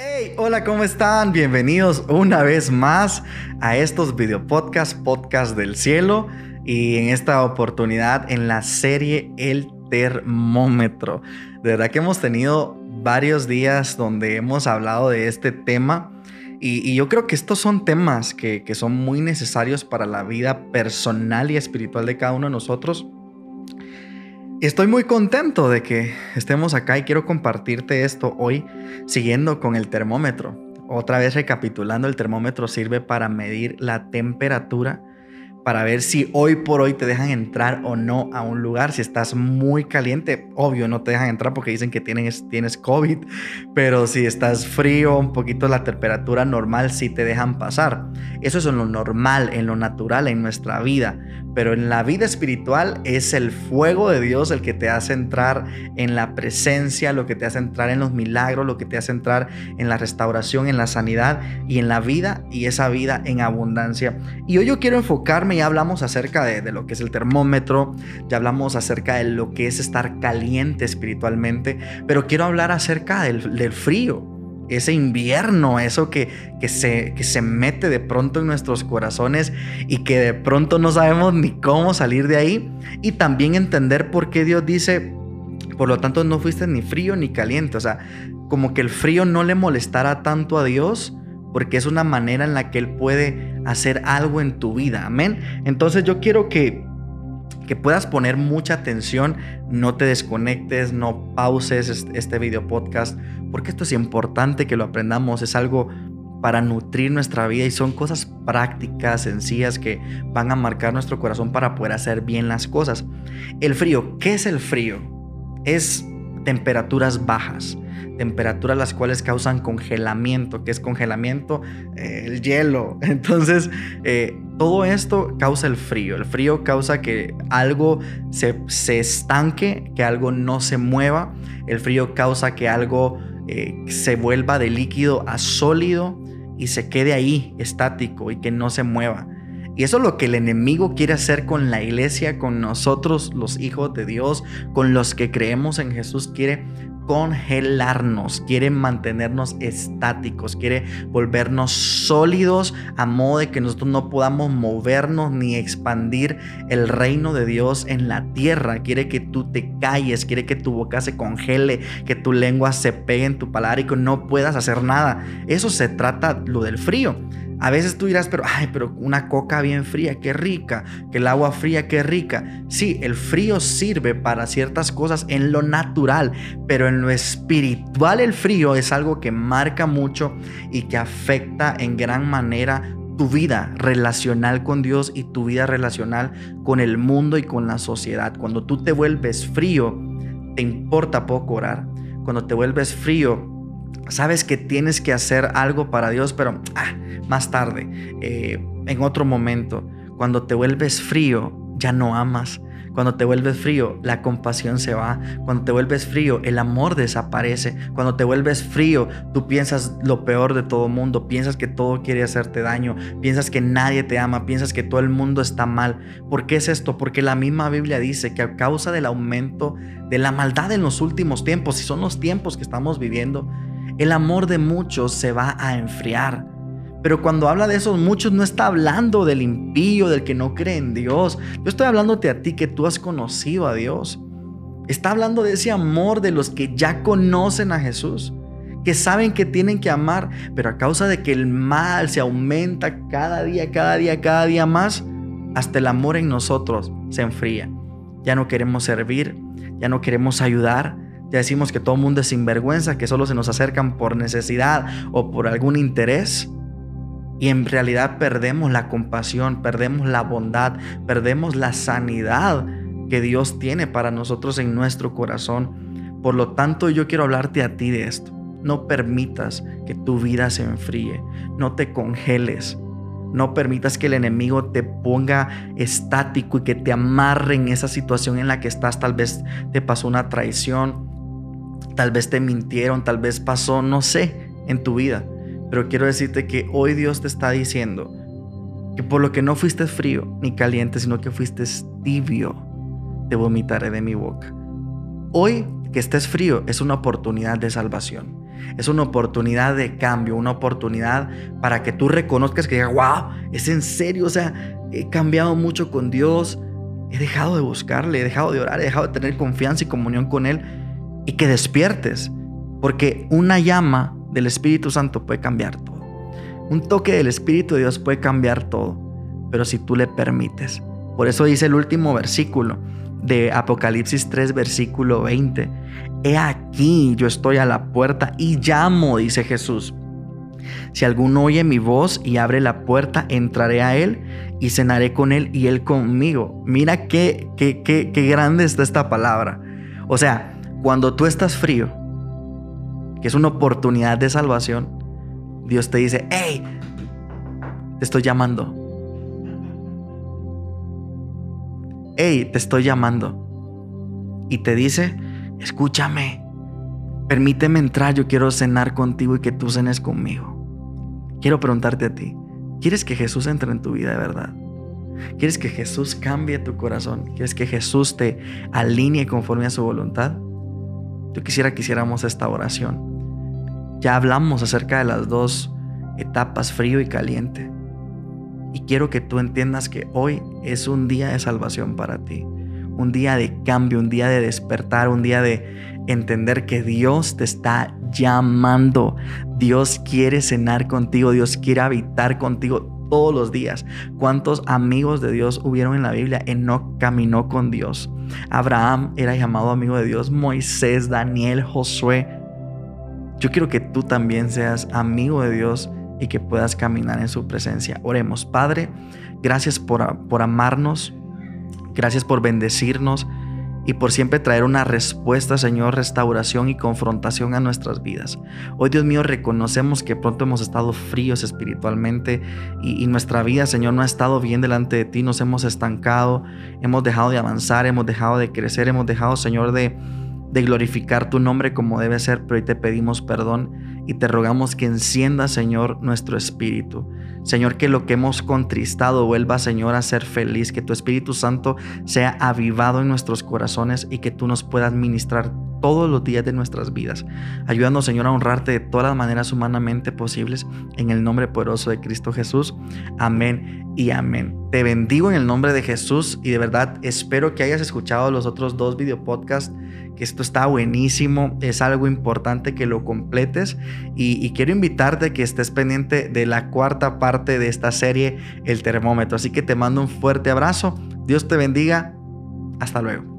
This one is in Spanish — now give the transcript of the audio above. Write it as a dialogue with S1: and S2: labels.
S1: Hey, hola, ¿cómo están? Bienvenidos una vez más a estos video podcasts, podcast del cielo y en esta oportunidad en la serie El Termómetro. De verdad que hemos tenido varios días donde hemos hablado de este tema y, yo creo que estos son temas que son muy necesarios para la vida personal y espiritual de cada uno de nosotros. Estoy muy contento de que estemos acá y quiero compartirte esto hoy siguiendo con el termómetro. Otra vez recapitulando, el termómetro sirve para medir la temperatura para ver si hoy por hoy te dejan entrar o no a un lugar. Si estás muy caliente, obvio no te dejan entrar porque dicen que tienes, tienes COVID, pero si estás frío, un poquito la temperatura normal, sí te dejan pasar. Eso es en lo normal, en lo natural, en nuestra vida. Pero en la vida espiritual es el fuego de Dios el que te hace entrar en la presencia, lo que te hace entrar en los milagros, lo que te hace entrar en la restauración, en la sanidad y en la vida y esa vida en abundancia. Y hoy yo quiero enfocarme ya hablamos acerca de, lo que es el termómetro, ya hablamos acerca de lo que es estar caliente espiritualmente, pero quiero hablar acerca del, frío, ese invierno, eso que, que, se, que se mete de pronto en nuestros corazones y que de pronto no sabemos ni cómo salir de ahí. Y también entender por qué Dios dice, por lo tanto no fuiste ni frío ni caliente. O sea, como que el frío no le molestara tanto a Dios porque es una manera en la que Él puede hacer algo en tu vida. Amén. Entonces yo quiero que, que puedas poner mucha atención, no te desconectes, no pauses este video podcast, porque esto es importante que lo aprendamos, es algo para nutrir nuestra vida y son cosas prácticas, sencillas que van a marcar nuestro corazón para poder hacer bien las cosas. El frío, ¿qué es el frío? Es temperaturas bajas temperaturas las cuales causan congelamiento, que es congelamiento, eh, el hielo. Entonces, eh, todo esto causa el frío. El frío causa que algo se, se estanque, que algo no se mueva. El frío causa que algo eh, se vuelva de líquido a sólido y se quede ahí estático y que no se mueva. Y eso es lo que el enemigo quiere hacer con la iglesia, con nosotros, los hijos de Dios, con los que creemos en Jesús. Quiere congelarnos, quiere mantenernos estáticos, quiere volvernos sólidos a modo de que nosotros no podamos movernos ni expandir el reino de Dios en la tierra. Quiere que tú te calles, quiere que tu boca se congele, que tu lengua se pegue en tu palabra y que no puedas hacer nada. Eso se trata lo del frío. A veces tú dirás, pero, ay, pero una coca bien fría, qué rica, que el agua fría, qué rica. Sí, el frío sirve para ciertas cosas en lo natural, pero en lo espiritual el frío es algo que marca mucho y que afecta en gran manera tu vida relacional con Dios y tu vida relacional con el mundo y con la sociedad. Cuando tú te vuelves frío, te importa poco orar. Cuando te vuelves frío, sabes que tienes que hacer algo para Dios, pero ah, más tarde, eh, en otro momento, cuando te vuelves frío, ya no amas. Cuando te vuelves frío, la compasión se va. Cuando te vuelves frío, el amor desaparece. Cuando te vuelves frío, tú piensas lo peor de todo mundo. Piensas que todo quiere hacerte daño. Piensas que nadie te ama. Piensas que todo el mundo está mal. ¿Por qué es esto? Porque la misma Biblia dice que a causa del aumento de la maldad en los últimos tiempos, y son los tiempos que estamos viviendo, el amor de muchos se va a enfriar. Pero cuando habla de esos muchos no está hablando del impío, del que no cree en Dios. Yo estoy hablándote a ti que tú has conocido a Dios. Está hablando de ese amor de los que ya conocen a Jesús, que saben que tienen que amar, pero a causa de que el mal se aumenta cada día, cada día, cada día más, hasta el amor en nosotros se enfría. Ya no queremos servir, ya no queremos ayudar, ya decimos que todo mundo es sinvergüenza, que solo se nos acercan por necesidad o por algún interés. Y en realidad perdemos la compasión, perdemos la bondad, perdemos la sanidad que Dios tiene para nosotros en nuestro corazón. Por lo tanto, yo quiero hablarte a ti de esto. No permitas que tu vida se enfríe. No te congeles. No permitas que el enemigo te ponga estático y que te amarre en esa situación en la que estás. Tal vez te pasó una traición, Tal vez te mintieron, tal vez pasó, no sé, en tu vida. Pero quiero decirte que hoy Dios te está diciendo que por lo que no fuiste frío ni caliente, sino que fuiste tibio, te vomitaré de mi boca. Hoy que estés frío es una oportunidad de salvación. Es una oportunidad de cambio, una oportunidad para que tú reconozcas que digas, wow, es en serio, o sea, he cambiado mucho con Dios, he dejado de buscarle, he dejado de orar, he dejado de tener confianza y comunión con Él y que despiertes, porque una llama del Espíritu Santo puede cambiar todo. Un toque del Espíritu de Dios puede cambiar todo, pero si tú le permites. Por eso dice el último versículo de Apocalipsis 3, versículo 20. He aquí, yo estoy a la puerta y llamo, dice Jesús. Si alguno oye mi voz y abre la puerta, entraré a él y cenaré con él y él conmigo. Mira qué, qué, qué, qué grande está esta palabra. O sea, cuando tú estás frío, que es una oportunidad de salvación, Dios te dice, hey, te estoy llamando. Hey, te estoy llamando. Y te dice, escúchame, permíteme entrar, yo quiero cenar contigo y que tú cenes conmigo. Quiero preguntarte a ti, ¿quieres que Jesús entre en tu vida de verdad? ¿Quieres que Jesús cambie tu corazón? ¿Quieres que Jesús te alinee conforme a su voluntad? Yo quisiera que hiciéramos esta oración. Ya hablamos acerca de las dos etapas, frío y caliente. Y quiero que tú entiendas que hoy es un día de salvación para ti. Un día de cambio, un día de despertar, un día de entender que Dios te está llamando. Dios quiere cenar contigo, Dios quiere habitar contigo todos los días. ¿Cuántos amigos de Dios hubieron en la Biblia? no caminó con Dios. Abraham era llamado amigo de Dios, Moisés, Daniel, Josué. Yo quiero que tú también seas amigo de Dios y que puedas caminar en su presencia. Oremos, Padre, gracias por, por amarnos, gracias por bendecirnos y por siempre traer una respuesta, Señor, restauración y confrontación a nuestras vidas. Hoy, Dios mío, reconocemos que pronto hemos estado fríos espiritualmente y, nuestra vida, Señor, no ha estado bien delante de ti, nos hemos estancado, hemos dejado de avanzar, hemos dejado de crecer, hemos dejado, Señor, de, de glorificar tu nombre como debe ser, pero hoy te pedimos perdón y te rogamos que encienda, Señor, nuestro espíritu. Señor, que lo que hemos contristado vuelva, Señor, a ser feliz, que tu Espíritu Santo sea avivado en nuestros corazones y que tú nos puedas ministrar todos los días de nuestras vidas. Ayúdanos, Señor, a honrarte de todas las maneras humanamente posibles, en el nombre poderoso de Cristo Jesús. Amén y amén. Te bendigo en el nombre de Jesús y de verdad espero que hayas escuchado los otros dos video podcasts que esto está buenísimo, es algo importante que lo completes y, quiero invitarte a que estés pendiente de la cuarta parte de esta serie, El Termómetro. Así que te mando un fuerte abrazo, Dios te bendiga, hasta luego.